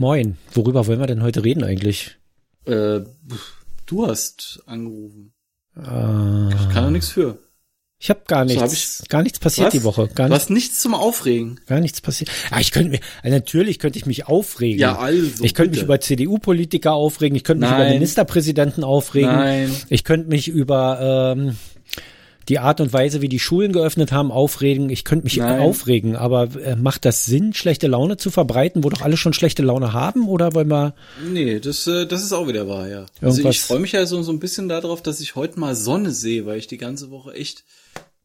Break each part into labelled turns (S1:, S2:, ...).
S1: Moin. Worüber wollen wir denn heute reden eigentlich?
S2: Äh, du hast angerufen.
S1: Äh,
S2: Ich kann da nichts für.
S1: ich habe gar
S2: So,
S1: nichts,
S2: hab ich-
S1: gar nichts passiert
S2: Was?
S1: die Woche. Gar,
S2: Du hast nichts zum Aufregen.
S1: gar nichts passiert. Ah, ich könnte mir, also natürlich könnte ich mich aufregen.
S2: Ja, also.
S1: ich könnte mich über CDU-Politiker aufregen, ich könnte mich über. Ministerpräsidenten aufregen.
S2: Nein.
S1: Ich könnte mich über ähm, die Art und Weise, wie die Schulen geöffnet haben, aufregen. Ich könnte mich
S2: Nein.
S1: aufregen, aber äh, macht das Sinn, schlechte Laune zu verbreiten, wo doch alle schon schlechte Laune haben? Oder wollen wir
S2: Nee, das, äh, das ist auch wieder wahr, ja. Also ich freue mich ja so, so ein bisschen darauf, dass ich heute mal Sonne sehe, weil ich die ganze Woche echt,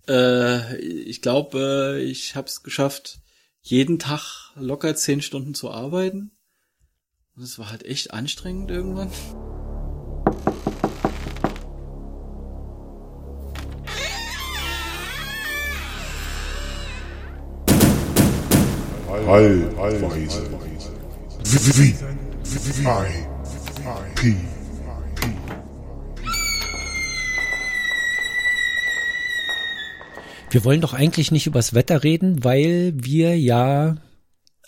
S2: äh, ich glaube, äh, ich habe es geschafft, jeden Tag locker zehn Stunden zu arbeiten. Und es war halt echt anstrengend irgendwann.
S3: I P
S1: Wir wollen doch eigentlich nicht übers Wetter reden, weil wir ja,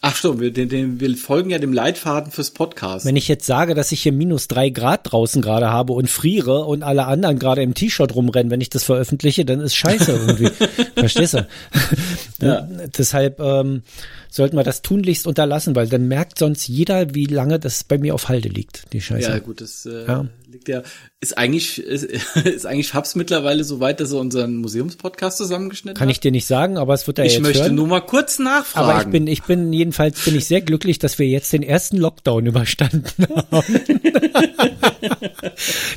S2: Ach stimmt, wir, den, den, wir folgen ja dem Leitfaden fürs Podcast.
S1: wenn ich jetzt sage, dass ich hier minus drei Grad draußen gerade habe und friere und alle anderen gerade im T-Shirt rumrennen, wenn ich das veröffentliche, dann ist scheiße irgendwie. Verstehst du?
S2: Ja.
S1: Deshalb ähm, sollten wir das tunlichst unterlassen, weil dann merkt sonst jeder, wie lange das bei mir auf Halde liegt, die Scheiße.
S2: Ja, gut, das äh,
S1: Ja.
S2: Liegt ja. Ist eigentlich, ist, ist eigentlich Fabs mittlerweile so weit, dass er unseren Museumspodcast zusammengeschnitten
S1: Kann
S2: hat?
S1: ich dir nicht sagen, aber es wird er
S2: ich
S1: jetzt
S2: möchte
S1: hören.
S2: nur mal kurz nachfragen.
S1: aber ich bin, ich bin jedenfalls bin ich sehr glücklich, dass wir jetzt den ersten Lockdown überstanden haben.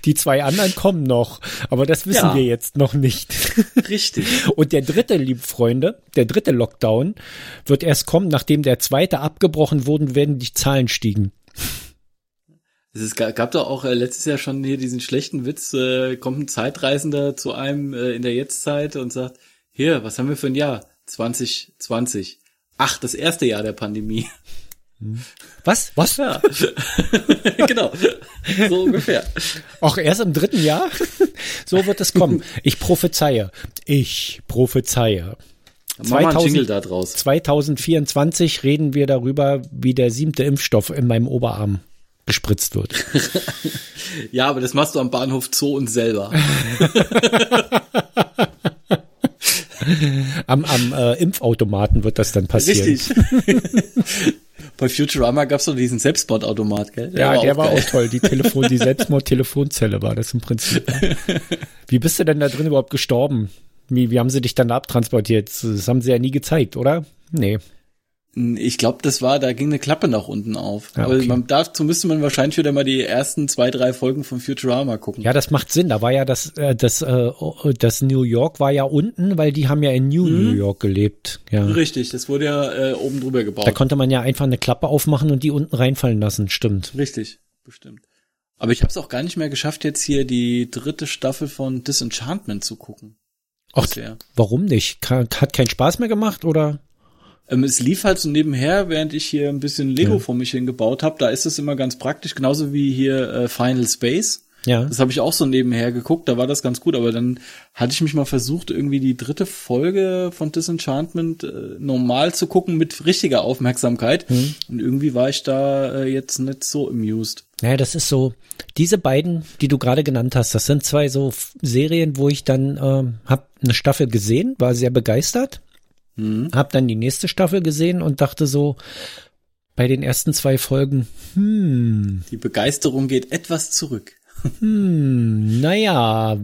S1: Die zwei anderen kommen noch, aber das wissen
S2: Ja.
S1: wir jetzt noch nicht.
S2: richtig.
S1: Und der dritte, liebe Freunde, der dritte Lockdown wird erst kommen, nachdem der zweite abgebrochen wurde, werden die Zahlen stiegen.
S2: Es gab doch auch äh, letztes Jahr schon hier diesen schlechten Witz, äh, kommt ein Zeitreisender zu einem äh, in der Jetztzeit und sagt, hier, was haben wir für ein Jahr? 2020. Ach, das erste Jahr der Pandemie.
S1: Was? Was?
S2: Ja. genau. So ungefähr.
S1: Auch erst im dritten Jahr? So wird es kommen. Ich prophezeie. Ich prophezeie.
S2: Mach mal einen
S1: 2000
S2: Jingle da draus.
S1: 2024 reden wir darüber, wie der siebte Impfstoff in meinem Oberarm gespritzt wird.
S2: Ja, aber das machst du am Bahnhof Zoo und selber.
S1: Am, am äh, Impfautomaten wird das dann passieren.
S2: Richtig. Bei Futurama gab's doch diesen Selbstmordautomat, gell?
S1: Ja, der war
S2: geil.
S1: auch toll. Die Telefon, die Selbstmord-Telefonzelle war das im Prinzip. Wie bist du denn da drin überhaupt gestorben? Wie, wie haben sie dich dann abtransportiert? Das haben sie ja nie gezeigt, oder? Nee.
S2: Ich glaube, das war, da ging eine Klappe nach unten auf.
S1: Ja,
S2: Aber
S1: okay.
S2: man, dazu müsste man wahrscheinlich wieder mal die ersten zwei, drei Folgen von Futurama gucken.
S1: Ja, das macht Sinn. Da war ja das, äh, das, äh, das New York war ja unten, weil die haben ja in New New York gelebt. Ja.
S2: Richtig, das wurde ja äh, oben drüber gebaut.
S1: Da konnte man ja einfach eine Klappe aufmachen und die unten reinfallen lassen. Stimmt.
S2: Richtig, bestimmt. Aber ich habe es auch gar nicht mehr geschafft, jetzt hier die dritte Staffel von Disenchantment zu gucken.
S1: Ach, warum nicht? Hat keinen Spaß mehr gemacht oder?
S2: Ähm, es lief halt so nebenher, während ich hier ein bisschen Lego
S1: Ja.
S2: vor mich hingebaut habe. Da ist es immer ganz praktisch, genauso wie hier äh, Final Space.
S1: Ja.
S2: Das habe ich auch so nebenher geguckt, da war das ganz gut, aber dann hatte ich mich mal versucht, irgendwie die dritte Folge von Disenchantment äh, normal zu gucken mit richtiger Aufmerksamkeit.
S1: Mhm.
S2: Und irgendwie war ich da äh, jetzt nicht so amused.
S1: Naja, das ist so, diese beiden, die du gerade genannt hast, das sind zwei so Serien, wo ich dann ähm, hab eine Staffel gesehen, war sehr begeistert, hab dann die nächste Staffel gesehen und dachte so, bei den ersten zwei Folgen, hm,
S2: Die Begeisterung geht etwas zurück.
S1: hm, naja,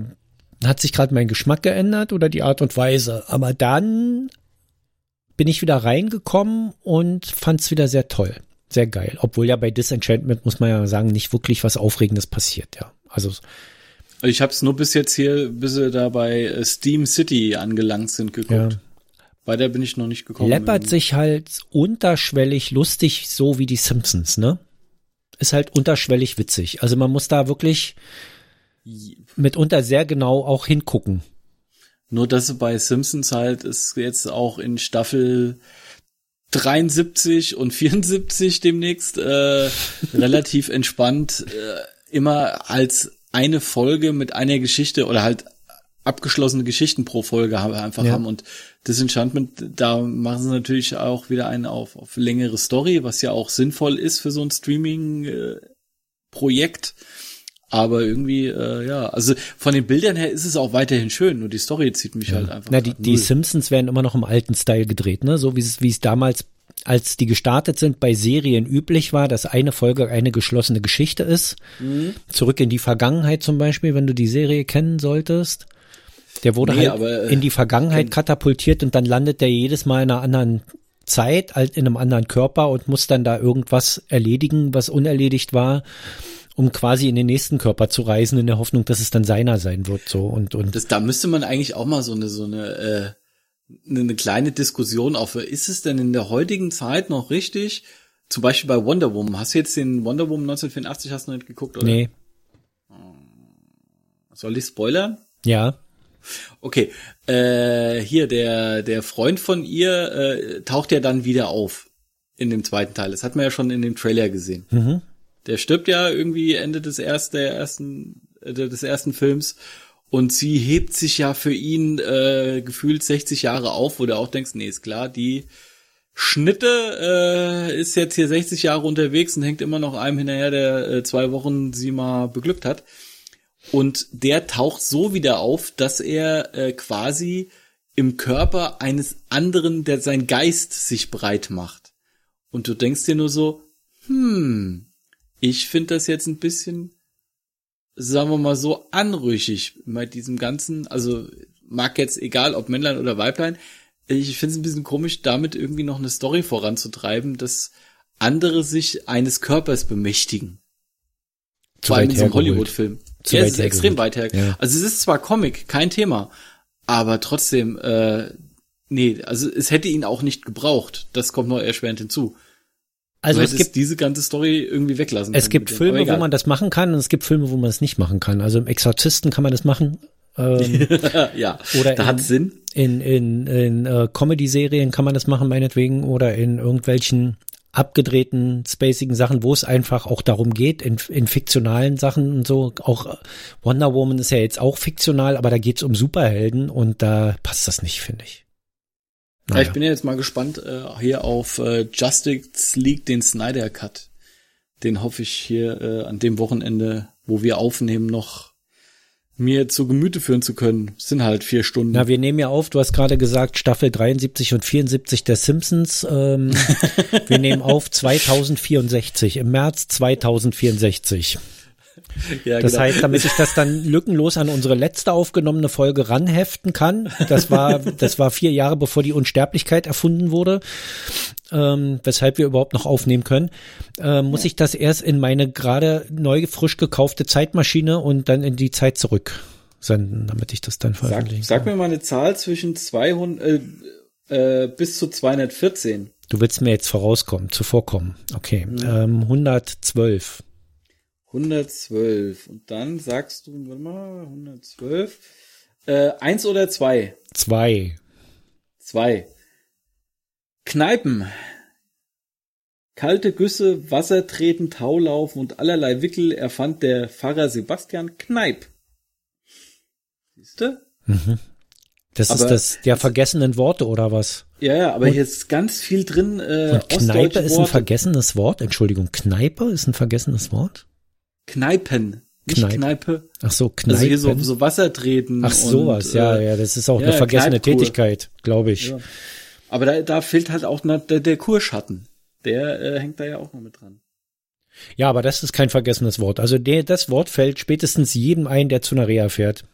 S1: hat sich gerade mein Geschmack geändert oder die Art und Weise. Aber dann bin ich wieder reingekommen und fand's wieder sehr toll. Sehr geil. Obwohl ja bei Disenchantment, muss man ja sagen, nicht wirklich was Aufregendes passiert, ja. Also
S2: Ich habe es nur bis jetzt hier, bis sie da bei äh, Steam City angelangt sind, geguckt.
S1: Ja.
S2: Weiter bin ich noch nicht gekommen.
S1: läppert
S2: irgendwie.
S1: sich halt unterschwellig lustig, so wie die Simpsons, ne? Ist halt unterschwellig witzig. Also man muss da wirklich mitunter sehr genau auch hingucken.
S2: Nur dass bei Simpsons halt ist jetzt auch in Staffel 73 und 74 demnächst äh, relativ entspannt äh, immer als eine Folge mit einer Geschichte oder halt abgeschlossene Geschichten pro Folge haben, einfach
S1: Ja.
S2: haben und Disenchantment, da machen sie natürlich auch wieder einen auf, auf längere Story, was ja auch sinnvoll ist für so ein Streaming-Projekt. Aber irgendwie, äh, ja, also von den Bildern her ist es auch weiterhin schön, nur die Story zieht mich halt einfach.
S1: Na, die, die. Simpsons werden immer noch im alten Style gedreht, ne? So wie es, wie es damals, als die gestartet sind, bei Serien üblich war, dass eine Folge eine geschlossene Geschichte ist.
S2: Mhm.
S1: Zurück in die Vergangenheit zum Beispiel, wenn du die Serie kennen solltest. Der wurde
S2: Nee,
S1: halt
S2: aber, äh,
S1: in die Vergangenheit katapultiert und dann landet der jedes Mal in einer anderen Zeit, halt in einem anderen Körper und muss dann da irgendwas erledigen, was unerledigt war, um quasi in den nächsten Körper zu reisen, in der Hoffnung, dass es dann seiner sein wird, so und, und.
S2: Das, da müsste man eigentlich auch mal so eine, so eine, äh, eine, eine kleine Diskussion aufhören. Ist es denn in der heutigen Zeit noch richtig? Zum Beispiel bei Wonder Woman. Hast du jetzt den Wonder Woman 1984 hast du noch nicht geguckt, oder?
S1: Nee,
S2: Soll ich spoilern?
S1: ja,
S2: Okay, äh, hier der der Freund von ihr äh, taucht ja dann wieder auf in dem zweiten Teil. Das hat man ja schon in dem Trailer gesehen.
S1: Mhm.
S2: Der stirbt ja irgendwie Ende des ersten der ersten äh, des ersten Films und sie hebt sich ja für ihn äh, gefühlt 60 Jahre auf, wo du auch denkst, nee, ist klar, die Schnitte äh, ist jetzt hier 60 Jahre unterwegs und hängt immer noch einem hinterher, der äh, zwei Wochen sie mal beglückt hat. Und der taucht so wieder auf, dass er äh, quasi im Körper eines anderen, der sein Geist sich breit macht. Und du denkst dir nur so, hm, ich finde das jetzt ein bisschen, sagen wir mal so, anrüchig bei diesem ganzen, also mag jetzt egal ob Männlein oder Weiblein, ich finde es ein bisschen komisch, damit irgendwie noch eine Story voranzutreiben, dass andere sich eines Körpers bemächtigen.
S1: Zu
S2: Vor allem in
S1: hergeholt.
S2: Hollywood-Film.
S1: Zu
S2: Ja, es ist extrem weit her.
S1: Ja.
S2: Also es ist zwar Comic, kein Thema, aber trotzdem, äh, nee, also es hätte ihn auch nicht gebraucht. Das kommt noch erschwerend hinzu.
S1: Also es gibt
S2: diese ganze Story irgendwie weglassen
S1: es gibt. Filme, wo man das machen kann und es gibt Filme, wo man es nicht machen kann. Also im Exorzisten kann man das machen. Ähm,
S2: ja,
S1: Oder
S2: da
S1: in-
S2: hat Sinn.
S1: in in, in äh, Comedy-Serien kann man das machen, meinetwegen, oder in irgendwelchen abgedrehten, spacigen Sachen, wo es einfach auch darum geht, in, in fiktionalen Sachen und so. Auch äh, Wonder Woman ist ja jetzt auch fiktional, aber da geht's um Superhelden und da passt das nicht, finde ich.
S2: Ja, ich bin ja jetzt mal gespannt äh, hier auf äh, Justice League, den Snyder Cut. Den hoffe ich hier äh, an dem Wochenende, wo wir aufnehmen, noch mir zu Gemüte führen zu können. Sind halt vier Stunden.
S1: Na, wir nehmen ja auf, du hast gerade gesagt, Staffel 73 und 74 der Simpsons. Ähm, wir nehmen auf 2064, im März 2064.
S2: ja,
S1: Das
S2: genau.
S1: heißt, damit ich das dann lückenlos an unsere letzte aufgenommene Folge ranheften kann, das war, das war vier Jahre bevor die Unsterblichkeit erfunden wurde, ähm, weshalb wir überhaupt noch aufnehmen können, äh, muss ich das erst in meine gerade neu frisch gekaufte Zeitmaschine und dann in die Zeit zurück senden, damit ich das dann
S2: sag,
S1: veröffentlichen
S2: sag
S1: kann.
S2: mir mal eine Zahl zwischen 200 äh, äh, bis zu 214.
S1: Du willst mir jetzt vorauskommen, zuvorkommen. Okay, ähm, 112.
S2: 112. Und dann sagst du, warte mal, 112. Äh, eins oder zwei?
S1: Zwei.
S2: Zwei. Kneipen. Kalte Güsse, Wasser treten, Taulaufen und allerlei Wickel erfand der Pfarrer Sebastian Kneip. Siehste?
S1: Das ist
S2: Aber-
S1: das der vergessenen Worte oder was?
S2: Ja, ja, aber hier ist ganz viel drin. Äh,
S1: Und Kneipe ist ein vergessenes Wort. Entschuldigung, Kneipe ist ein vergessenes Wort?
S2: Kneipen, nicht
S1: Kneip.
S2: Kneipe.
S1: Ach so,
S2: Also
S1: Kneipen.
S2: hier so, so Wasser treten.
S1: Ach sowas,
S2: und,
S1: ja,
S2: äh,
S1: ja, das ist auch
S2: ja,
S1: eine vergessene
S2: Kneipkur.
S1: Tätigkeit, glaube ich.
S2: Ja. Aber da, da fehlt halt auch der, der Kurschatten. Der äh, hängt da ja auch noch mit dran.
S1: Ja, aber das ist kein vergessenes Wort. Also der, das Wort fällt spätestens jedem ein, der zu einer Reha fährt.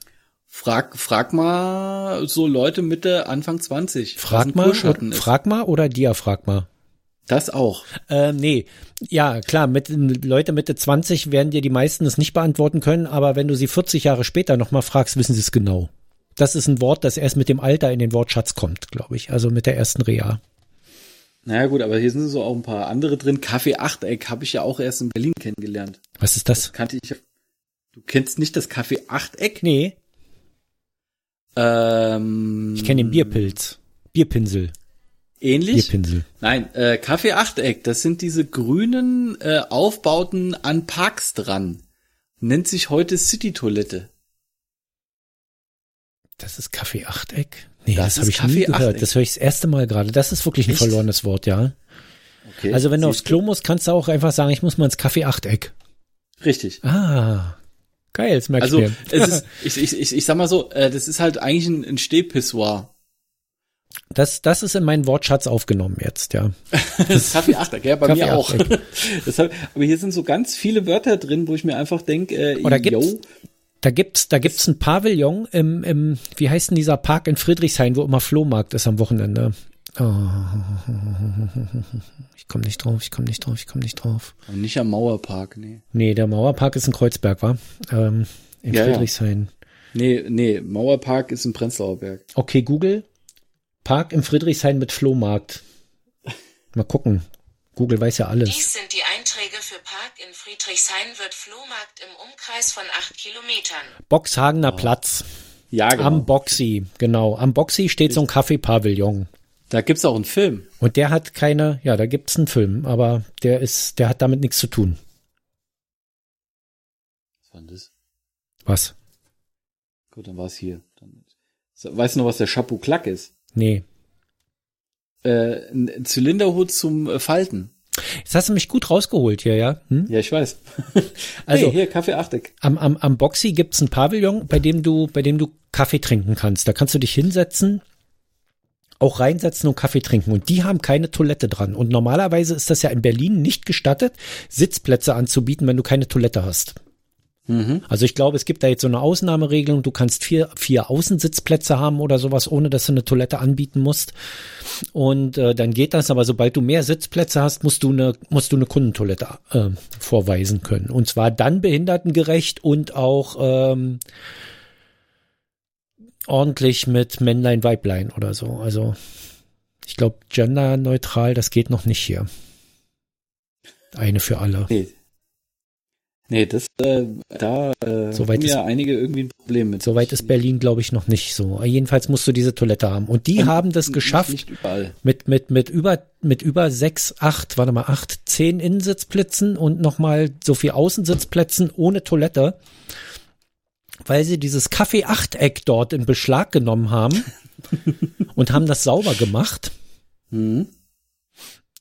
S2: Frag, frag mal so Leute Mitte, Anfang 20. was
S1: Frag mal, frag oder Diaphragma?
S2: Das auch.
S1: Ähm, nee, ja, klar, mit, Leute Mitte 20 werden dir die meisten es nicht beantworten können, aber wenn du sie 40 Jahre später nochmal fragst, wissen sie es genau. Das ist ein Wort, das erst mit dem Alter in den Wortschatz kommt, glaube ich. Also mit der ersten Reha.
S2: Naja gut, aber hier sind so auch ein paar andere drin. Kaffee Achteck habe ich ja auch erst in Berlin kennengelernt.
S1: Was ist das?
S2: Kannte ich. Du kennst nicht das Kaffee Achteck?
S1: Nee,
S2: Ähm,
S1: ich kenne den Bierpilz. Bierpinsel.
S2: Ähnlich?
S1: Bierpinsel.
S2: Nein, äh, Kaffee Achteck, das sind diese grünen äh, Aufbauten an Parks dran. Nennt sich heute City-Toilette.
S1: Das ist Kaffee-Achteck? Nee,
S2: Das
S1: das, habe ich nie
S2: Kaffee-Achteck.
S1: gehört. Das höre ich das erste Mal gerade. Das ist wirklich ein
S2: Echt?
S1: verlorenes Wort, ja.
S2: Okay.
S1: Also wenn du aufs Klo musst, kannst du auch einfach sagen, ich muss mal ins Kaffee-Achteck.
S2: Richtig.
S1: Ah, geil, das merke
S2: Also
S1: ich mir.
S2: ich, ich, ich, ich sag mal so, äh, das ist halt eigentlich ein, ein Stehpissoir.
S1: Das, das ist in meinen Wortschatz aufgenommen jetzt, ja.
S2: Das ist Kaffee Achteck, ja, bei
S1: Kaffee
S2: mir auch. Deshalb, aber hier sind so ganz viele Wörter drin, wo ich mir einfach denke, äh,
S1: Oder gibt's-
S2: yo,
S1: Da gibt's, da gibt's ein Pavillon im, im, wie heißt denn dieser Park in Friedrichshain, wo immer Flohmarkt ist am Wochenende? Oh, ich komme nicht drauf, ich komme nicht drauf, ich komme nicht drauf.
S2: nicht am Mauerpark, nee.
S1: Nee, der Mauerpark ist in Kreuzberg, war? Ähm, in
S2: Ja, ja.
S1: Friedrichshain.
S2: Nee, nee, Mauerpark ist im Prenzlauer Berg.
S1: Okay, Google. Park im Friedrichshain mit Flohmarkt. Mal gucken. Google weiß ja alles.
S4: Dies sind die Einträge für Park in Friedrichshain wird Flohmarkt im Umkreis von acht Kilometern.
S1: Boxhagener Platz.
S2: Ja, genau.
S1: Am Boxy, genau. Am Boxy steht so ein Kaffeepavillon.
S2: da gibt's auch einen Film.
S1: Und der hat keine, ja, da gibt's einen Film, aber der ist, der hat damit nichts zu tun.
S2: Was war denn das?
S1: Was?
S2: Gut, dann war's hier. Dann, so, weißt du noch, was der Chapeau Clack ist?
S1: Nee.
S2: Äh, ein Zylinderhut zum äh, Falten.
S1: Jetzt hast du mich gut rausgeholt hier, ja? Hm?
S2: Ja, ich weiß.
S1: Also-
S2: hey, hier, Kaffee Achteck.
S1: Am, am, am Boxy gibt's ein Pavillon, bei dem du, bei dem du Kaffee trinken kannst. Da kannst du dich hinsetzen, auch reinsetzen und Kaffee trinken. Und die haben keine Toilette dran. Und normalerweise ist das ja in Berlin nicht gestattet, Sitzplätze anzubieten, wenn du keine Toilette hast. Also ich glaube, es gibt da jetzt so eine Ausnahmeregelung. Du kannst vier, vier Außensitzplätze haben oder sowas, ohne dass du eine Toilette anbieten musst. Und äh, dann geht das. Aber sobald du mehr Sitzplätze hast, musst du eine, musst du eine Kundentoilette äh, vorweisen können. Und zwar dann behindertengerecht und auch ähm, ordentlich mit Männlein, Weiblein oder so. Also ich glaube, genderneutral, das geht noch nicht hier. Eine für alle.
S2: Nee. Nee, das, äh, da äh,
S1: Soweit
S2: haben ja einige irgendwie ein Problem mit.
S1: Soweit ist Berlin, glaube ich, noch nicht so. Jedenfalls musst du diese Toilette haben. Und die haben das geschafft
S2: überall.
S1: mit, mit, mit über, mit über sechs, acht, warte mal, acht, zehn Innensitzplätzen und nochmal so viel Außensitzplätzen ohne Toilette, weil sie dieses Kaffee-Achteck dort in Beschlag genommen haben und haben das sauber gemacht.
S2: Mhm.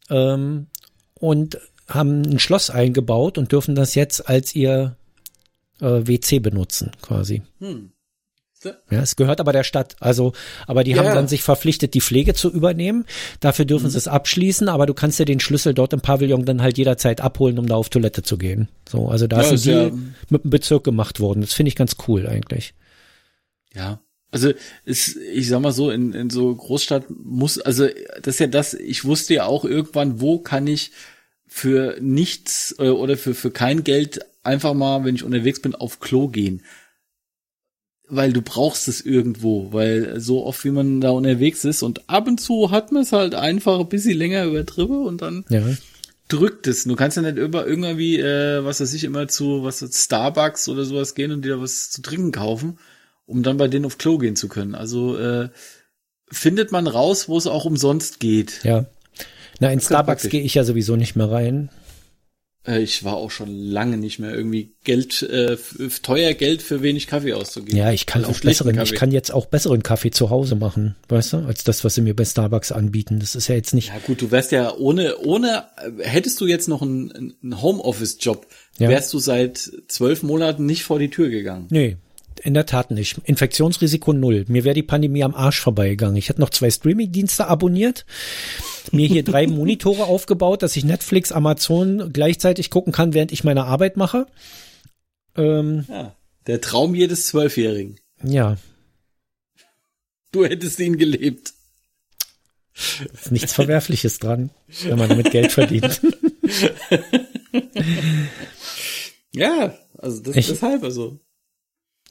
S1: ähm, und haben ein Schloss eingebaut und dürfen das jetzt als ihr äh, WC benutzen, quasi.
S2: Hm.
S1: Ja, es gehört aber der Stadt. Also, aber die
S2: Ja,
S1: haben dann sich verpflichtet, die Pflege zu übernehmen. Dafür dürfen sie es abschließen, aber du kannst dir den Schlüssel dort im Pavillon dann halt jederzeit abholen, um da auf Toilette zu gehen. So, also da
S2: Ja,
S1: ist ein
S2: ja-
S1: mit dem Bezirk gemacht worden. Das finde ich ganz cool eigentlich.
S2: Ja. Also ist, ich sag mal so, in, in so Großstadt muss, also das ist ja das, ich wusste ja auch irgendwann, wo kann ich für nichts äh, oder für, für kein Geld einfach mal, wenn ich unterwegs bin, auf Klo gehen. Weil du brauchst es irgendwo, weil so oft wie man da unterwegs ist und ab und zu hat man es halt einfach ein bisschen länger übertrieben und dann
S1: Ja.
S2: drückt es. Du kannst ja nicht über irgendwie, äh, was weiß ich, immer zu was Starbucks oder sowas gehen und dir da was zu trinken kaufen, um dann bei denen auf Klo gehen zu können. Also äh, findet man raus, wo es auch umsonst geht.
S1: Ja. Na, in Starbucks gehe ich ja sowieso nicht mehr rein.
S2: Äh, ich war auch schon lange nicht mehr irgendwie Geld, äh, teuer Geld für wenig Kaffee auszugeben.
S1: Ja, ich kann
S2: Also
S1: auch besseren, ich
S2: Kaffee.
S1: kann jetzt auch besseren Kaffee zu Hause machen, weißt du, als das, was sie mir bei Starbucks anbieten. Das ist ja jetzt nicht,
S2: Ja gut, du wärst ja ohne, ohne, äh, hättest du jetzt noch einen, einen Homeoffice-Job,
S1: Ja.
S2: wärst du seit zwölf Monaten nicht vor die Tür gegangen.
S1: nee, in der Tat nicht. Infektionsrisiko null. Mir wäre die Pandemie am Arsch vorbeigegangen. Ich hätte noch zwei Streaming-Dienste abonniert, mir hier drei Monitore aufgebaut, dass ich Netflix, Amazon gleichzeitig gucken kann, während ich meine Arbeit mache. Ähm,
S2: Ja. Der Traum jedes Zwölfjährigen.
S1: ja,
S2: Du hättest ihn gelebt.
S1: ist nichts Verwerfliches dran, wenn man damit Geld verdient.
S2: Ja, also das,
S1: Ich-
S2: deshalb also.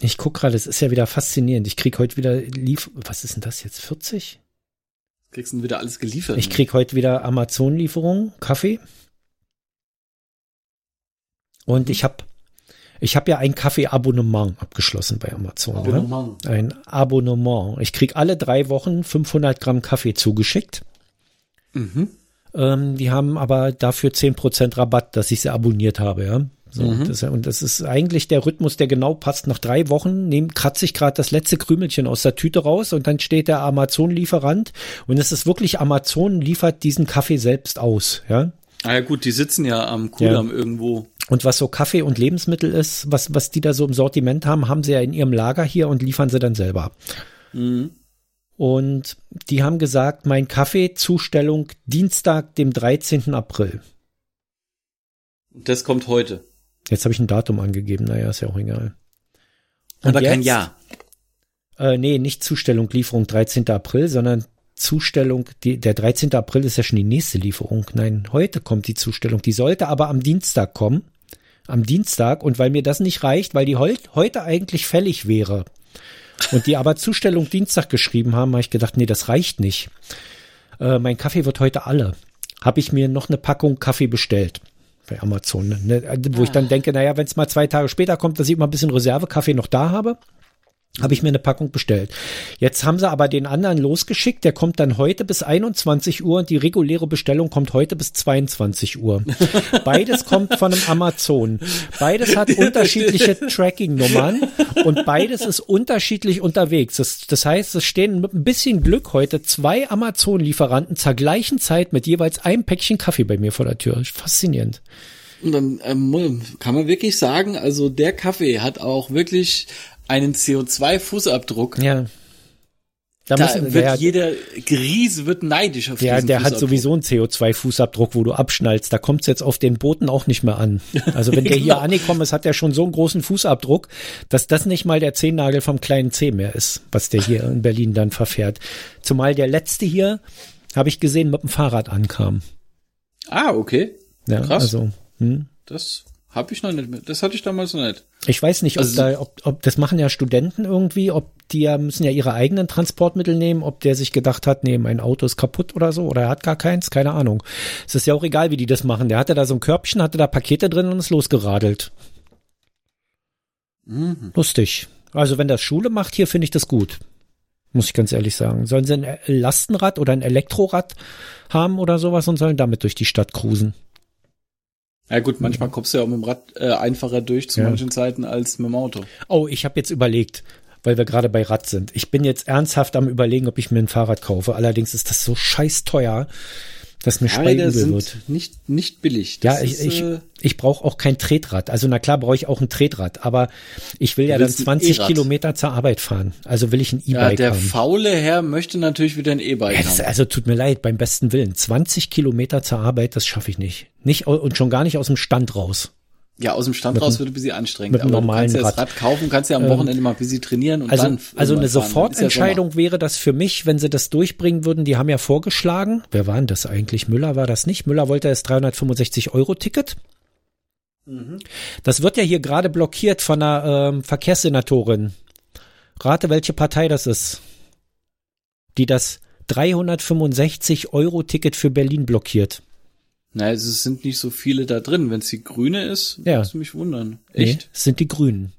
S1: Ich guck gerade, es ist ja wieder faszinierend. Ich krieg heute wieder Lief, was ist denn das jetzt? 40?
S2: Kriegst du wieder alles geliefert.
S1: Ich
S2: ne?
S1: krieg heute wieder Amazon-Lieferung, Kaffee. Und ich habe ich hab ja ein Kaffee-Abonnement abgeschlossen bei Amazon. Ne?
S2: Abonnement.
S1: Ein Abonnement. Ich krieg alle drei Wochen 500 Gramm Kaffee zugeschickt.
S2: Mhm.
S1: Ähm, die haben aber dafür 10% Rabatt, dass ich sie abonniert habe. Ja? So, mhm. das, und das ist eigentlich der Rhythmus, der genau passt. Nach drei Wochen nehm, kratze ich gerade das letzte Krümelchen aus der Tüte raus und dann steht der Amazon-Lieferant und es ist wirklich Amazon liefert diesen Kaffee selbst aus, ja.
S2: Ah ja gut, die sitzen ja am Kudamm ja. irgendwo.
S1: Und was so Kaffee und Lebensmittel ist, was, was die da so im Sortiment haben, haben sie ja in ihrem Lager hier und liefern sie dann selber. Mhm. Und die haben gesagt, mein Kaffee, Zustellung Dienstag, dem 13. April.
S2: Das kommt heute.
S1: Jetzt habe ich ein Datum angegeben, naja, ist ja auch egal.
S2: Und Aber jetzt, kein Jahr.
S1: Äh, nee, nicht Zustellung, Lieferung 13. April, sondern Zustellung, die, der 13. April ist ja schon die nächste Lieferung. Nein, heute kommt die Zustellung. Die sollte aber am Dienstag kommen. Am Dienstag. Und weil mir das nicht reicht, weil die heut, heute eigentlich fällig wäre. Und die aber Zustellung Dienstag geschrieben haben, habe ich gedacht, nee, das reicht nicht. Äh, mein Kaffee wird heute alle. Habe ich mir noch eine Packung Kaffee bestellt bei Amazon. Ne? Wo ah. ich dann denke, naja, wenn es mal zwei Tage später kommt, dass ich immer ein bisschen Reservekaffee noch da habe habe ich mir eine Packung bestellt. Jetzt haben sie aber den anderen losgeschickt, der kommt dann heute bis 21 Uhr und die reguläre Bestellung kommt heute bis 22 Uhr. Beides kommt von einem Amazon. Beides hat unterschiedliche Tracking-Nummern und beides ist unterschiedlich unterwegs. Das, das heißt, es stehen mit ein bisschen Glück heute zwei Amazon-Lieferanten zur gleichen Zeit mit jeweils einem Päckchen Kaffee bei mir vor der Tür. Faszinierend.
S2: Und dann ähm, kann man wirklich sagen, also der Kaffee hat auch wirklich einen CO2-Fußabdruck.
S1: Ja.
S2: Da, da müssen, wird jeder Grise wird neidisch
S1: auf Ja, der hat sowieso einen CO2-Fußabdruck, wo du abschnallst. Da kommt es jetzt auf den Booten auch nicht mehr an. Also wenn der genau. hier angekommen ist, hat der schon so einen großen Fußabdruck, dass das nicht mal der Zehennagel vom kleinen Zeh mehr ist, was der hier in Berlin dann verfährt. Zumal der letzte hier, habe ich gesehen, mit dem Fahrrad ankam.
S2: Ah, okay.
S1: Ja, Krass. Also, hm.
S2: Das hab ich noch nicht mit. Das hatte ich damals noch nicht.
S1: Ich weiß nicht, ob also, da, ob, ob das machen ja Studenten irgendwie, ob die ja müssen ja ihre eigenen Transportmittel nehmen, ob der sich gedacht hat, nee, mein Auto ist kaputt oder so, oder er hat gar keins, keine Ahnung. Es ist ja auch egal, wie die das machen. Der hatte da so ein Körbchen, hatte da Pakete drin und ist losgeradelt. Mhm. Lustig. Also wenn das Schule macht, hier finde ich das gut. Muss ich ganz ehrlich sagen. Sollen sie ein Lastenrad oder ein Elektrorad haben oder sowas und sollen damit durch die Stadt cruisen?
S2: Ja gut, manchmal kommst du ja auch mit dem Rad äh, einfacher durch zu ja. manchen Zeiten als mit dem Auto.
S1: Oh, ich habe jetzt überlegt, weil wir gerade bei Rad sind. Ich bin jetzt ernsthaft am überlegen, ob ich mir ein Fahrrad kaufe. Allerdings ist das so scheiß teuer dass mir Speise
S2: sind wird. Nicht, nicht billig.
S1: Das ja, ich, ist, ich, äh, ich brauche auch kein Tretrad. Also na klar brauche ich auch ein Tretrad, aber ich will ja dann 20 Kilometer zur Arbeit fahren. Also will ich ein E-Bike
S2: haben. Ja, der haben. faule Herr möchte natürlich wieder ein E-Bike ja, haben.
S1: Also tut mir leid, beim besten Willen. 20 Kilometer zur Arbeit, das schaffe ich nicht. Nicht und schon gar nicht aus dem Stand raus.
S2: Ja, aus dem Stand mit raus wird ein bisschen anstrengend.
S1: Mit einem normalen
S2: du kannst ja das Rad kaufen, kannst ja am ähm, Wochenende mal ein bisschen trainieren und
S1: also,
S2: dann.
S1: Also eine Sofortentscheidung ja wäre das für mich, wenn sie das durchbringen würden. Die haben ja vorgeschlagen. Wer war denn das eigentlich? Müller war das nicht. Müller wollte das 365 Euro Ticket. Mhm. Das wird ja hier gerade blockiert von einer ähm, Verkehrssenatorin. Rate, welche Partei das ist, die das 365 Euro Ticket für Berlin blockiert.
S2: Naja, es sind nicht so viele da drin. Wenn es die Grüne ist,
S1: ja.
S2: würdest du mich wundern.
S1: Echt? Nee, es sind die Grünen.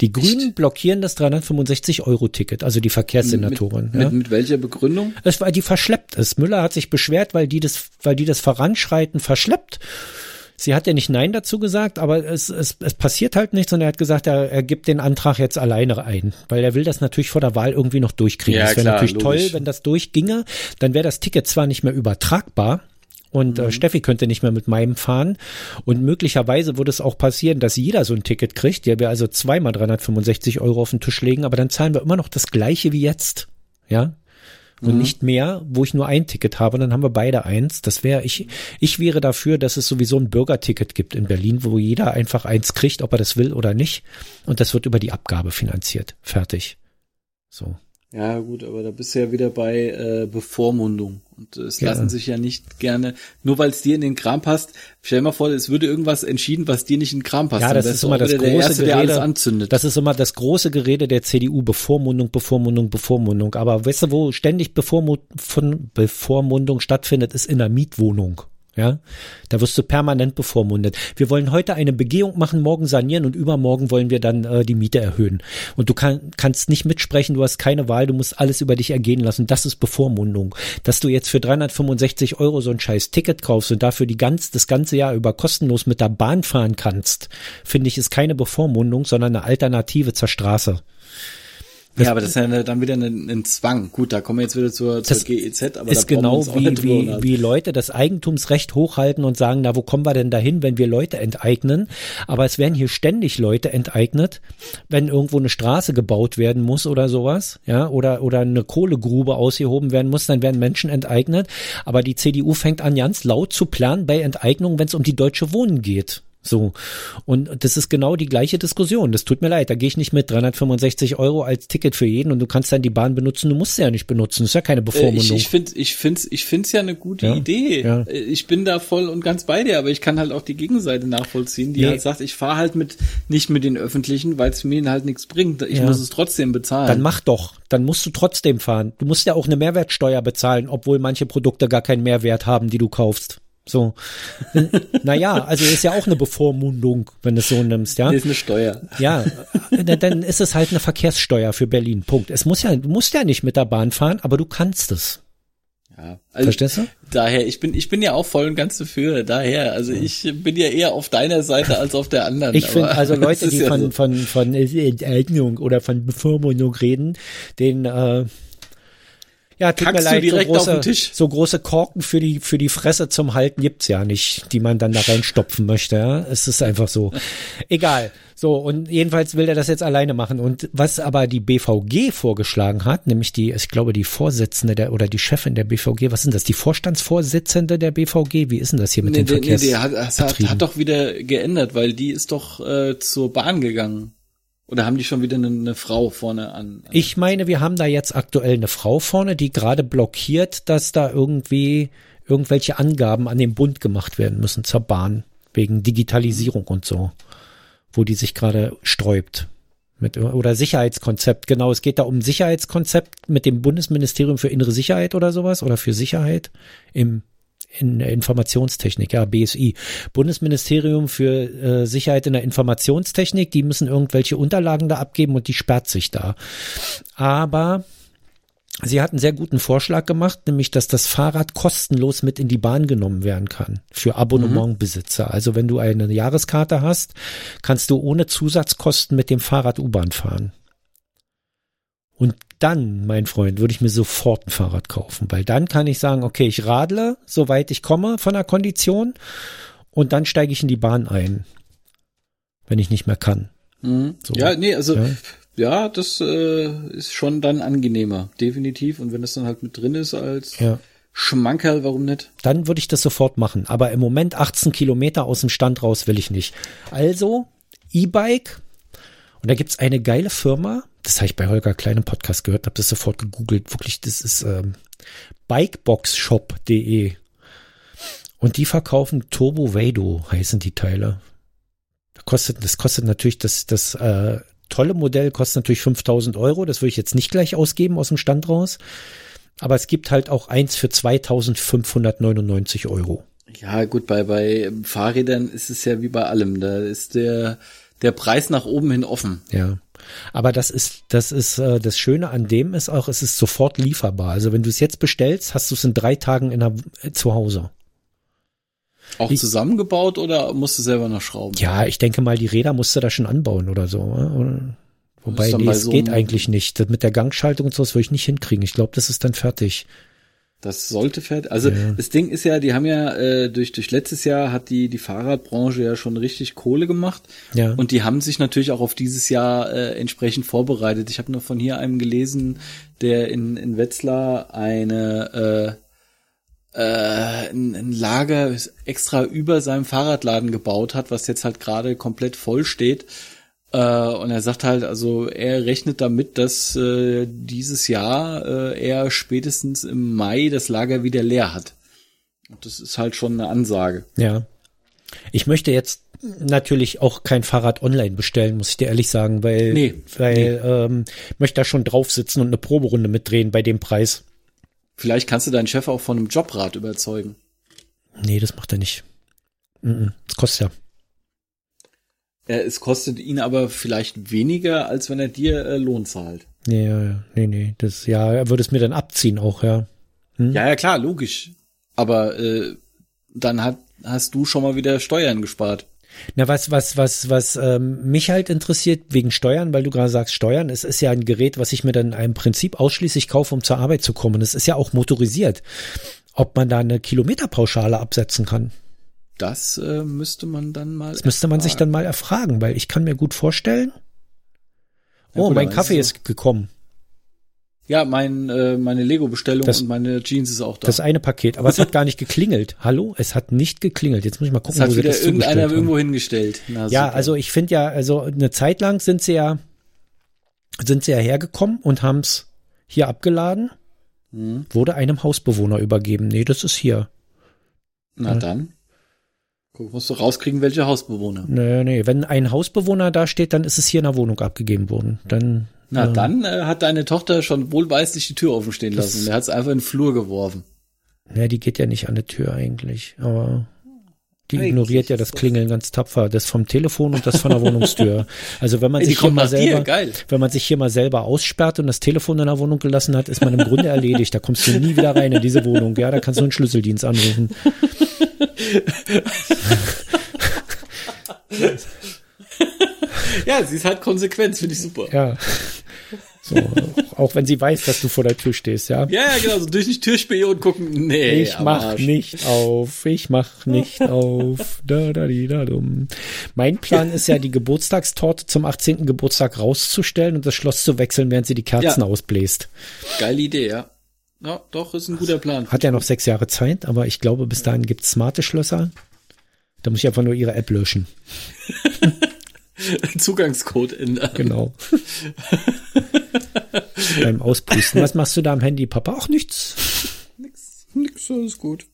S1: Die Grünen Echt? blockieren das 365-Euro-Ticket, also die Verkehrssenatorin.
S2: Mit, ja. mit, mit, welcher Begründung?
S1: Es war die verschleppt ist. Müller hat sich beschwert, weil die das, weil die das Voranschreiten verschleppt. Sie hat ja nicht Nein dazu gesagt, aber es, es, es passiert halt nichts und er hat gesagt, er, er gibt den Antrag jetzt alleine ein, weil er will das natürlich vor der Wahl irgendwie noch durchkriegen. Ja, das wäre natürlich logisch. toll, wenn das durchginge. Dann wäre das Ticket zwar nicht mehr übertragbar, und äh, mhm. Steffi könnte nicht mehr mit meinem fahren. Und möglicherweise würde es auch passieren, dass jeder so ein Ticket kriegt, der wir also zweimal 365 Euro auf den Tisch legen, aber dann zahlen wir immer noch das gleiche wie jetzt. Ja, und mhm. nicht mehr, wo ich nur ein Ticket habe, dann haben wir beide eins. Das wäre, ich, ich wäre dafür, dass es sowieso ein Bürgerticket gibt in Berlin, wo jeder einfach eins kriegt, ob er das will oder nicht. Und das wird über die Abgabe finanziert. Fertig. So.
S2: Ja, gut, aber da bist du ja wieder bei äh, Bevormundung. Und es ja. lassen sich ja nicht gerne, nur weil es dir in den Kram passt, stell dir mal vor, es würde irgendwas entschieden, was dir nicht in den Kram passt.
S1: Ja, das ist immer das große Erste, Gerede, Das ist immer das große Gerede der CDU, Bevormundung, Bevormundung, Bevormundung. Aber weißt du, wo ständig Bevormund, von Bevormundung stattfindet, ist in der Mietwohnung. Ja, da wirst du permanent bevormundet. Wir wollen heute eine Begehung machen, morgen sanieren und übermorgen wollen wir dann äh, die Miete erhöhen. Und du kann, kannst nicht mitsprechen, du hast keine Wahl, du musst alles über dich ergehen lassen. Das ist Bevormundung. Dass du jetzt für 365 Euro so ein scheiß Ticket kaufst und dafür die ganz, das ganze Jahr über kostenlos mit der Bahn fahren kannst, finde ich, ist keine Bevormundung, sondern eine Alternative zur Straße.
S2: Ja, aber das ist ja dann wieder ein, ein Zwang. Gut, da kommen wir jetzt wieder zur, zur
S1: Das
S2: GEZ, aber
S1: ist
S2: da
S1: genau wie, wie, wie Leute das Eigentumsrecht hochhalten und sagen, na, wo kommen wir denn dahin, wenn wir Leute enteignen? Aber es werden hier ständig Leute enteignet, wenn irgendwo eine Straße gebaut werden muss oder sowas, ja, oder, oder eine Kohlegrube ausgehoben werden muss, dann werden Menschen enteignet. Aber die CDU fängt an, ganz laut zu planen bei Enteignungen, wenn es um die deutsche Wohnen geht. So. Und das ist genau die gleiche Diskussion. Das tut mir leid. Da gehe ich nicht mit 365 Euro als Ticket für jeden und du kannst dann die Bahn benutzen. Du musst sie ja nicht benutzen. Das ist ja keine
S2: Äh,
S1: Bevormundung.
S2: Ich, ich finde, ich find's, ich find's ja eine gute
S1: Ja,
S2: Idee.
S1: ja.
S2: Äh, Ich bin da voll und ganz bei dir, aber ich kann halt auch die Gegenseite nachvollziehen, die
S1: Nee.
S2: halt sagt, ich fahre halt mit nicht mit den öffentlichen, weil es mir halt nichts bringt. Ich
S1: Ja.
S2: muss es trotzdem bezahlen.
S1: Dann mach doch. Dann musst du trotzdem fahren. Du musst ja auch eine Mehrwertsteuer bezahlen, obwohl manche Produkte gar keinen Mehrwert haben, die du kaufst. So. naja, also ist ja auch eine Bevormundung, wenn du es so nimmst, ja.
S2: Das ist eine Steuer.
S1: Ja, dann ist es halt eine Verkehrssteuer für Berlin. Punkt. Es muss ja, du musst ja nicht mit der Bahn fahren, aber du kannst es.
S2: Ja. Also
S1: Verstehst du?
S2: daher, ich bin, ich bin ja auch voll und ganz dafür. Daher, also ich bin ja eher auf deiner Seite als auf der anderen.
S1: Ich finde also Leute, die
S2: ja
S1: von,
S2: so.
S1: von, von Enteignung oder von Bevormundung reden, den, äh, ja, tut
S2: Kackst
S1: mir leid, so große, so große Korken für die, für die Fresse zum Halten gibt's ja nicht, die man dann da reinstopfen möchte, ja. Es ist einfach so. Egal. So, und jedenfalls will er das jetzt alleine machen. Und was aber die BVG vorgeschlagen hat, nämlich die, ich glaube, die Vorsitzende der, oder die Chefin der BVG, was sind das? Die Vorstandsvorsitzende der BVG? Wie ist denn das hier mit
S2: Nee,
S1: den
S2: nee, nee,
S1: Verkehrs?
S2: hat, das hat,
S1: Betrieben?
S2: hat doch wieder geändert, weil die ist doch äh, zur Bahn gegangen. Oder haben die schon wieder eine, eine Frau vorne an? an
S1: Ich meine, wir haben da jetzt aktuell eine Frau vorne, die gerade blockiert, dass da irgendwie irgendwelche Angaben an den Bund gemacht werden müssen zur Bahn wegen Digitalisierung und so, wo die sich gerade sträubt. Mit, oder Sicherheitskonzept, genau, es geht da um Sicherheitskonzept mit dem Bundesministerium für innere Sicherheit oder sowas oder für Sicherheit im in Informationstechnik, ja, BSI, Bundesministerium für äh, Sicherheit in der Informationstechnik, die müssen irgendwelche Unterlagen da abgeben und die sperrt sich da. Aber sie hat einen sehr guten Vorschlag gemacht, nämlich, dass das Fahrrad kostenlos mit in die Bahn genommen werden kann für Abonnementbesitzer. Also wenn du eine Jahreskarte hast, kannst du ohne Zusatzkosten mit dem Fahrrad U-Bahn fahren. Und dann, mein Freund, würde ich mir sofort ein Fahrrad kaufen, weil dann kann ich sagen, okay, ich radle, soweit ich komme von der Kondition und dann steige ich in die Bahn ein, wenn ich nicht mehr kann.
S2: Mhm.
S1: So.
S2: Ja, nee, also
S1: Ja.
S2: ja, das äh, ist schon dann angenehmer, definitiv. Und wenn das dann halt mit drin ist als
S1: Ja.
S2: Schmankerl, warum nicht?
S1: Dann würde ich das sofort machen. Aber im Moment 18 Kilometer aus dem Stand raus will ich nicht. Also E-Bike. Und da gibt's eine geile Firma, das habe ich bei Holger Klein im Podcast gehört, habe das sofort gegoogelt. Wirklich, das ist ähm, bikeboxshop.de. Und die verkaufen Turbo Vado, heißen die Teile. Das kostet, das kostet natürlich, das, das äh, tolle Modell kostet natürlich 5000 Euro. Das würde ich jetzt nicht gleich ausgeben aus dem Stand raus. Aber es gibt halt auch eins für 2599 Euro.
S2: Ja, gut, bei, bei Fahrrädern ist es ja wie bei allem. Da ist der, der Preis nach oben hin offen.
S1: Ja. Aber das ist, das ist, äh, das Schöne an dem ist auch, es ist sofort lieferbar. Also wenn du es jetzt bestellst, hast du es in drei Tagen in der, äh, zu Hause.
S2: Auch
S1: Ich-
S2: zusammengebaut oder musst du selber noch schrauben?
S1: Ja, ich denke mal, die Räder musst du da schon anbauen oder so. ne? Oder- Wobei, nee, es
S2: so
S1: geht eigentlich nicht. Mit der Gangschaltung und so, das würde ich nicht hinkriegen. Ich glaube, das ist dann fertig.
S2: Das sollte fertig. Also
S1: Ja.
S2: das Ding ist ja, die haben ja äh, durch durch letztes Jahr hat die die Fahrradbranche ja schon richtig Kohle gemacht
S1: Ja.
S2: und die haben sich natürlich auch auf dieses Jahr äh, entsprechend vorbereitet. Ich habe noch von hier einem gelesen, der in in Wetzlar eine äh, äh, ein, ein Lager extra über seinem Fahrradladen gebaut hat, was jetzt halt gerade komplett voll steht. Äh, und er sagt halt, also er rechnet damit, dass äh, dieses Jahr äh, er spätestens im Mai das Lager wieder leer hat. Und das ist halt schon eine Ansage.
S1: Ja. Ich möchte jetzt natürlich auch kein Fahrrad online bestellen, muss ich dir ehrlich sagen, weil,
S2: Nee,
S1: weil ähm, ich möchte da schon drauf sitzen und eine Proberunde mitdrehen bei dem Preis.
S2: Vielleicht kannst du deinen Chef auch von einem Jobrad überzeugen.
S1: Nee, das macht er nicht. Das kostet ja.
S2: Ja, es kostet ihn aber vielleicht weniger, als wenn er dir äh, Lohn zahlt.
S1: Nee, ja, ja. nee, nee. Das, ja, er würde es mir dann abziehen auch, ja.
S2: Ja, ja, klar, logisch. Aber äh, dann hat, hast du schon mal wieder Steuern gespart.
S1: Na, was, was, was, was ähm, mich halt interessiert wegen Steuern, weil du gerade sagst Steuern, es ist ja ein Gerät, was ich mir dann im Prinzip ausschließlich kaufe, um zur Arbeit zu kommen. Es ist ja auch motorisiert. Ob man da eine Kilometerpauschale absetzen kann,
S2: Das äh, müsste man dann mal.
S1: das müsste man sich dann mal erfragen, weil ich kann mir gut vorstellen.
S2: Ja,
S1: Oh,
S2: gut,
S1: mein Kaffee
S2: es ist
S1: ist gekommen.
S2: Ja, mein, äh, meine Lego-Bestellung und meine Jeans ist auch da.
S1: Das eine Paket, aber es hat gar nicht geklingelt. Hallo, es hat nicht geklingelt. Jetzt muss ich mal gucken,
S2: hat
S1: wo sie
S2: wieder
S1: das
S2: irgendeiner
S1: haben.
S2: irgendwo hingestellt. Na,
S1: Ja,
S2: super.
S1: also ich finde ja, also eine Zeit lang sind sie ja, sind sie ja hergekommen und haben's hier abgeladen,
S2: Hm.
S1: wurde einem Hausbewohner übergeben. Nee, das ist hier.
S2: Na dann. Guck, musst du rauskriegen, welche Hausbewohner.
S1: Nee, nee, wenn ein Hausbewohner da steht, dann ist es hier in der Wohnung abgegeben worden. Dann,
S2: Na,
S1: äh,
S2: dann äh, hat deine Tochter schon wohlweislich die Tür offen stehen lassen. Der hat es einfach in den Flur geworfen.
S1: Ja, die geht ja nicht an die Tür eigentlich, aber die
S2: Eigentlich
S1: ignoriert ja das Klingeln ganz tapfer, das vom Telefon und das von der Wohnungstür. Also wenn man
S2: Ey,
S1: sich hier mal
S2: dir,
S1: selber,
S2: geil.
S1: wenn man sich hier mal selber aussperrt und das Telefon in der Wohnung gelassen hat, ist man im Grunde erledigt. Da kommst du nie wieder rein in diese Wohnung. Ja, da kannst du einen Schlüsseldienst anrufen.
S2: Ja, sie ist halt konsequent, finde ich super.
S1: Ja. So, auch wenn sie weiß, dass du vor der Tür stehst, ja.
S2: Ja, ja, genau, so durch die Türspion gucken. Nee,
S1: Ich mach
S2: Arsch.
S1: nicht auf, ich mach nicht auf. Da, da, di, da, dumm. Mein Plan ist ja, die Geburtstagstorte zum 18. Geburtstag rauszustellen und das Schloss zu wechseln, während sie die Kerzen
S2: Ja.
S1: ausbläst.
S2: Geile Idee, ja. Ja, doch, ist ein guter Plan.
S1: Hat ja noch sechs Jahre Zeit, aber ich glaube, bis dahin gibt's smarte Schlösser. Da muss ich einfach nur ihre App löschen.
S2: Zugangscode ändern.
S1: Genau. Beim Auspusten. Was machst du da am Handy, Papa? Auch nichts.
S2: Nix, nix, alles gut.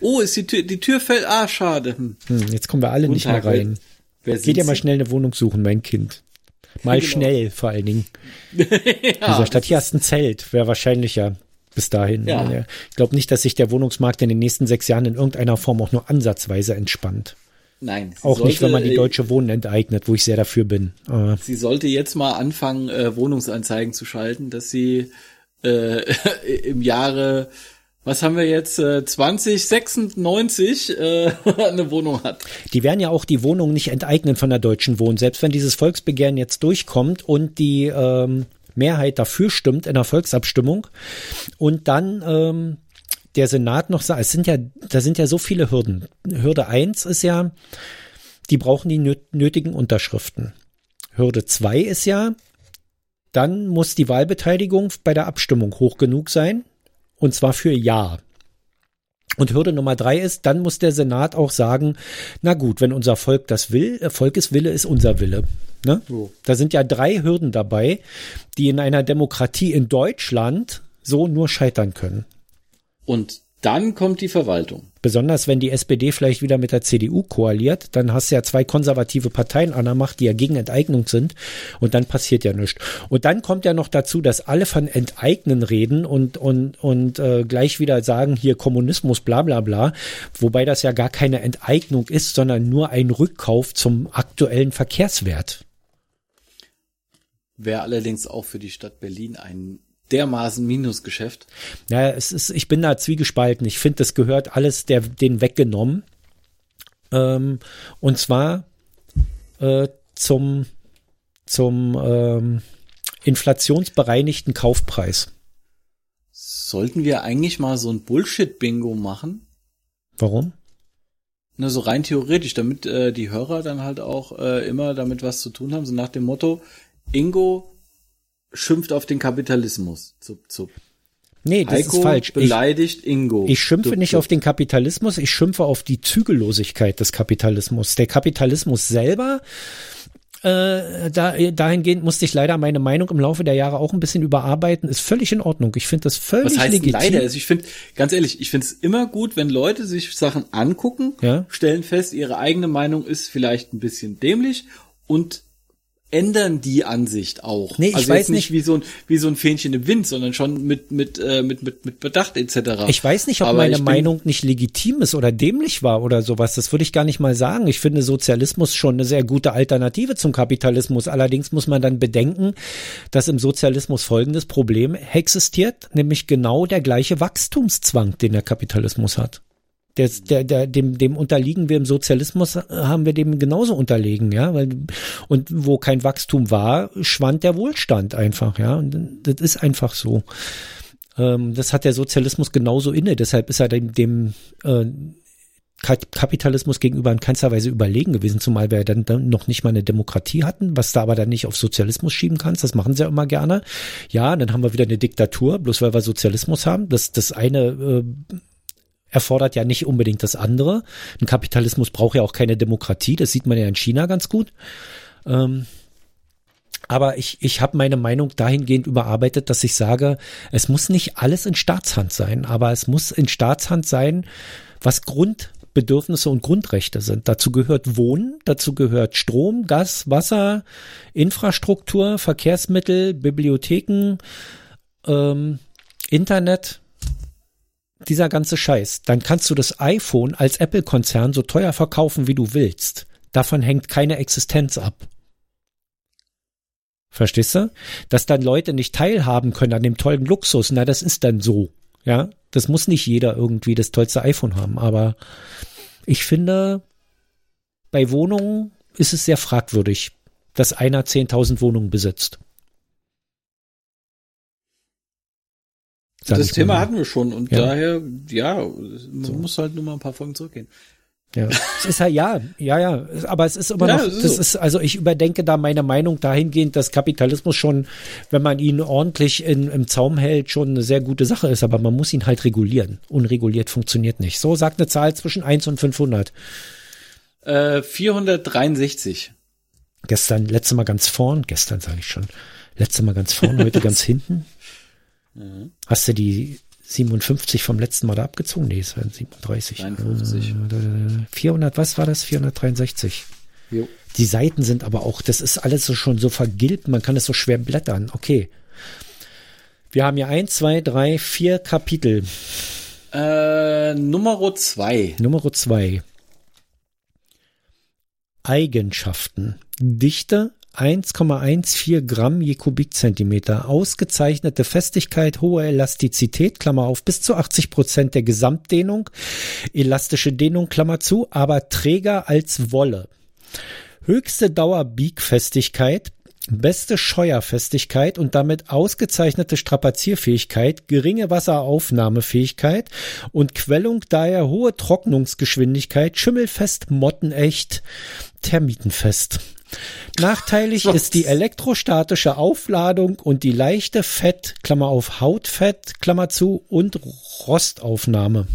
S2: Oh, ist die Tür, die Tür fällt, ah, schade. Hm.
S1: Hm, jetzt kommen wir alle
S2: Guten
S1: nicht mehr
S2: Tag, wer-
S1: rein.
S2: Wer
S1: Geht ja mal schnell eine Wohnung suchen, mein Kind. Mal
S2: Genau.
S1: schnell, vor allen Dingen.
S2: ja,
S1: Dieser Stadt, hier hast du ein Zelt, wäre wahrscheinlicher bis dahin.
S2: Ja.
S1: Ich glaube nicht, dass sich der Wohnungsmarkt in den nächsten sechs Jahren in irgendeiner Form auch nur ansatzweise entspannt.
S2: Nein.
S1: Auch nicht, wenn man die
S2: sollte, äh,
S1: deutsche Wohnen enteignet, wo ich sehr dafür bin. Aber
S2: Sie sollte jetzt mal anfangen, äh, Wohnungsanzeigen zu schalten, dass sie äh, im Jahre, was haben wir jetzt, äh, 2096 äh, eine Wohnung hat.
S1: die werden ja auch die Wohnungen nicht enteignen von der deutschen Wohnen. Selbst wenn dieses Volksbegehren jetzt durchkommt und die ähm, Mehrheit dafür stimmt in der Volksabstimmung und dann ähm, der Senat noch sagt, es sind ja, da sind ja so viele Hürden. Hürde eins ist ja, die brauchen die nöt- nötigen Unterschriften. Hürde zwei ist ja, dann muss die Wahlbeteiligung bei der Abstimmung hoch genug sein. Und zwar für Ja. Und Hürde Nummer drei ist, dann muss der Senat auch sagen, na gut, wenn unser Volk das will, äh, Volkes Wille ist unser Wille. Ne?
S2: So.
S1: Da sind ja drei Hürden dabei, die in einer Demokratie in Deutschland so nur scheitern können.
S2: Und dann kommt die Verwaltung.
S1: Besonders wenn die SPD vielleicht wieder mit der CDU koaliert, dann hast du ja zwei konservative Parteien an der Macht, die ja gegen Enteignung sind und dann passiert ja nichts. Und dann kommt ja noch dazu, dass alle von Enteignen reden und, und, und äh, gleich wieder sagen, hier Kommunismus, bla bla bla, wobei das ja gar keine Enteignung ist, sondern nur ein Rückkauf zum aktuellen Verkehrswert.
S2: Wäre allerdings auch für die Stadt Berlin ein dermaßen Minusgeschäft.
S1: Ja, es ist, ich bin da zwiegespalten. Ich finde, das gehört alles der, denen weggenommen. Ähm, und zwar äh, zum, zum ähm, inflationsbereinigten Kaufpreis.
S2: Sollten wir eigentlich mal so ein Bullshit-Bingo machen?
S1: Warum?
S2: Ne, so rein theoretisch, damit äh, die Hörer dann halt auch äh, immer damit was zu tun haben, so nach dem Motto, Ingo schimpft auf den Kapitalismus. Zup, zup.
S1: Nee, das
S2: Heiko
S1: ist falsch. Ich,
S2: beleidigt Ingo.
S1: ich schimpfe
S2: Zup,
S1: nicht
S2: zup.
S1: auf den Kapitalismus, ich schimpfe auf die Zügellosigkeit des Kapitalismus. Der Kapitalismus selber, äh, da, dahingehend musste ich leider meine Meinung im Laufe der Jahre auch ein bisschen überarbeiten, ist völlig in Ordnung. Ich finde das völlig
S2: Was heißt
S1: legitim.
S2: leider? Also ich finde, ganz ehrlich, ich finde es immer gut, wenn Leute sich Sachen angucken,
S1: Ja.
S2: stellen fest, ihre eigene Meinung ist vielleicht ein bisschen dämlich und ändern die Ansicht auch.
S1: Nee, ich
S2: also
S1: weiß
S2: jetzt nicht wie so ein wie so ein Fähnchen im Wind, sondern schon mit mit äh, mit mit mit Bedacht etc.
S1: Ich weiß nicht, ob
S2: Aber
S1: meine Meinung nicht legitim ist oder dämlich war oder sowas. Das würde ich gar nicht mal sagen. Ich finde Sozialismus schon eine sehr gute Alternative zum Kapitalismus. Allerdings muss man dann bedenken, dass im Sozialismus folgendes Problem existiert, nämlich genau der gleiche Wachstumszwang, den der Kapitalismus hat. Der, der, der, dem, dem unterliegen wir im Sozialismus, äh, haben wir dem genauso unterlegen, ja, weil, und wo kein Wachstum war, schwand der Wohlstand einfach, ja, und das ist einfach so. Ähm, das hat der Sozialismus genauso inne, deshalb ist er dem, dem äh, Ka- Kapitalismus gegenüber in keinster Weise überlegen gewesen, zumal wir dann, dann noch nicht mal eine Demokratie hatten, was da aber dann nicht auf Sozialismus schieben kannst. Das machen sie ja immer gerne. Ja, dann haben wir wieder eine Diktatur, bloß weil wir Sozialismus haben. Das, das eine äh, erfordert ja nicht unbedingt das andere. Ein Kapitalismus braucht ja auch keine Demokratie, das sieht man ja in China ganz gut. Ähm, aber ich, ich habe meine Meinung dahingehend überarbeitet, dass ich sage, es muss nicht alles in Staatshand sein, aber es muss in Staatshand sein, was Grundbedürfnisse und Grundrechte sind. Dazu gehört Wohnen, dazu gehört Strom, Gas, Wasser, Infrastruktur, Verkehrsmittel, Bibliotheken, ähm, Internet, dieser ganze Scheiß. Dann kannst du das iPhone als Apple-Konzern so teuer verkaufen, wie du willst. Davon hängt keine Existenz ab. Verstehst du? Dass dann Leute nicht teilhaben können an dem tollen Luxus, na, das ist dann so. Ja, das muss nicht jeder irgendwie das tollste iPhone haben, aber ich finde, bei Wohnungen ist es sehr fragwürdig, dass einer 10.000 Wohnungen besitzt.
S2: Das Thema
S1: mal.
S2: hatten wir schon und
S1: Ja.
S2: daher, ja, man muss halt nur mal ein paar Folgen zurückgehen.
S1: Ja, es ist halt, ja, ja, ja, aber es ist immer
S2: Ja,
S1: noch,
S2: ist
S1: das
S2: so.
S1: ist, also ich überdenke da meine Meinung dahingehend, dass Kapitalismus schon, wenn man ihn ordentlich in, im Zaum hält, schon eine sehr gute Sache ist, aber man muss ihn halt regulieren. Unreguliert funktioniert nicht. So sagt eine Zahl zwischen 1 und 500.
S2: Äh, 463.
S1: Gestern, letztes Mal ganz vorn, gestern sage ich schon, letztes Mal ganz vorn, heute ganz hinten.
S2: Mhm.
S1: Hast du die 57 vom letzten Mal da abgezogen? Nee, es waren 37.
S2: 53.
S1: Äh, 400, was war das? 463.
S2: Jo.
S1: Die Seiten sind aber auch, das ist alles so schon so vergilbt, man kann es so schwer blättern. Okay. Wir haben hier eins, zwei, drei, vier Kapitel.
S2: Äh, Nummer zwei.
S1: Nummer zwei. Eigenschaften. Dichte 1,14 Gramm je Kubikzentimeter. Ausgezeichnete Festigkeit, hohe Elastizität, Klammer auf, bis zu 80 Prozent der Gesamtdehnung. Elastische Dehnung, Klammer zu, aber träger als Wolle. Höchste Dauerbiegfestigkeit, beste Scheuerfestigkeit und damit ausgezeichnete Strapazierfähigkeit, geringe Wasseraufnahmefähigkeit und Quellung daher hohe Trocknungsgeschwindigkeit, schimmelfest, mottenecht, termitenfest. Nachteilig
S2: Was?
S1: ist die elektrostatische Aufladung und die leichte Fett, Klammer auf Hautfett, Klammer zu und Rostaufnahme.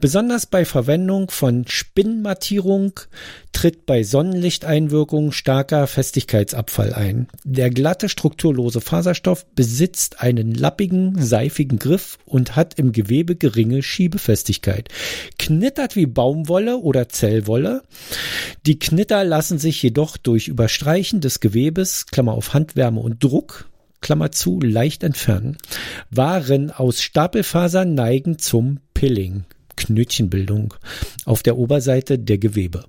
S1: Besonders bei Verwendung von Spinnmattierung tritt bei Sonnenlichteinwirkung starker Festigkeitsabfall ein. Der glatte, strukturlose Faserstoff besitzt einen lappigen, seifigen Griff und hat im Gewebe geringe Schiebefestigkeit. Knittert wie Baumwolle oder Zellwolle. Die Knitter lassen sich jedoch durch Überstreichen des Gewebes, Klammer auf Handwärme und Druck, Klammer zu, leicht entfernen. Waren aus Stapelfasern neigen zum Pilling, Knötchenbildung, auf der Oberseite der Gewebe.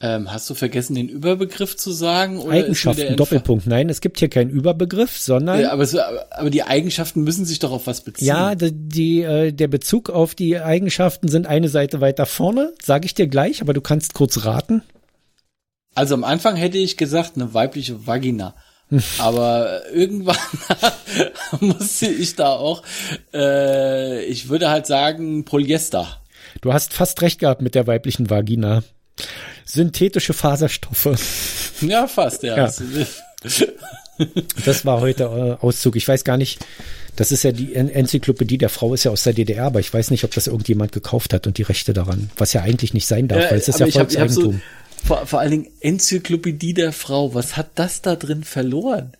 S2: Ähm, hast du vergessen, den Überbegriff zu sagen?
S1: Eigenschaften, Doppelpunkt. Nein, es gibt hier keinen Überbegriff, sondern
S2: Ja, aber, aber, aber die Eigenschaften müssen sich doch auf was beziehen.
S1: ja, die, die, äh, der Bezug auf die Eigenschaften sind eine Seite weiter vorne, sage ich dir gleich, aber du kannst kurz raten.
S2: Also am Anfang hätte ich gesagt, eine weibliche Vagina. Aber irgendwann musste ich da auch, äh, ich würde halt sagen, Polyester.
S1: Du hast fast recht gehabt mit der weiblichen Vagina. Synthetische Faserstoffe.
S2: Ja, fast, ja.
S1: Ja. Das war heute äh, Auszug. Ich weiß gar nicht, das ist ja die En Enzyklopädie der Frau ist ja aus der DDR, aber ich weiß nicht, ob das irgendjemand gekauft hat und die Rechte daran. Was ja eigentlich nicht sein darf,
S2: Äh,
S1: weil es ist ja
S2: ich hab- ich hab so-
S1: Volkseigentum.
S2: Vor, vor allen Dingen Enzyklopädie der Frau. Was hat das da drin verloren?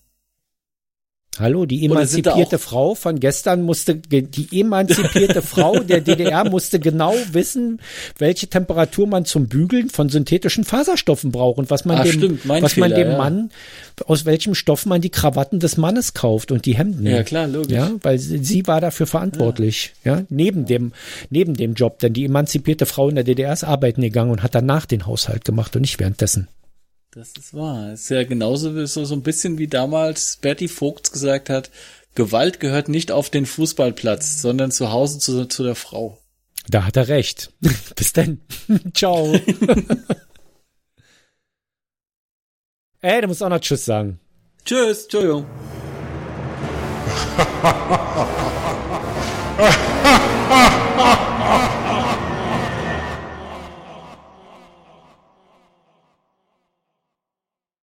S1: Hallo, die emanzipierte Frau von gestern musste, die emanzipierte Frau der DDR musste genau wissen, welche Temperatur man zum Bügeln von synthetischen Faserstoffen braucht und was man
S2: Ah,
S1: dem,
S2: stimmt,
S1: was man
S2: Fehler,
S1: dem
S2: ja.
S1: Mann, aus welchem Stoff man die Krawatten des Mannes kauft und die Hemden.
S2: Ja, klar, logisch.
S1: Ja, weil sie, sie war dafür verantwortlich, ja. neben dem, neben dem Job, denn die emanzipierte Frau in der DDR ist arbeiten gegangen und hat danach den Haushalt gemacht und nicht währenddessen.
S2: Das ist wahr. Ist ja genauso wie, so, so ein bisschen wie damals Bertie Vogts gesagt hat, Gewalt gehört nicht auf den Fußballplatz, sondern zu Hause zu, zu der Frau.
S1: Da hat er recht. Bis dann. Ciao. Ey, du musst auch noch Tschüss sagen.
S2: Tschüss, Entschuldigung.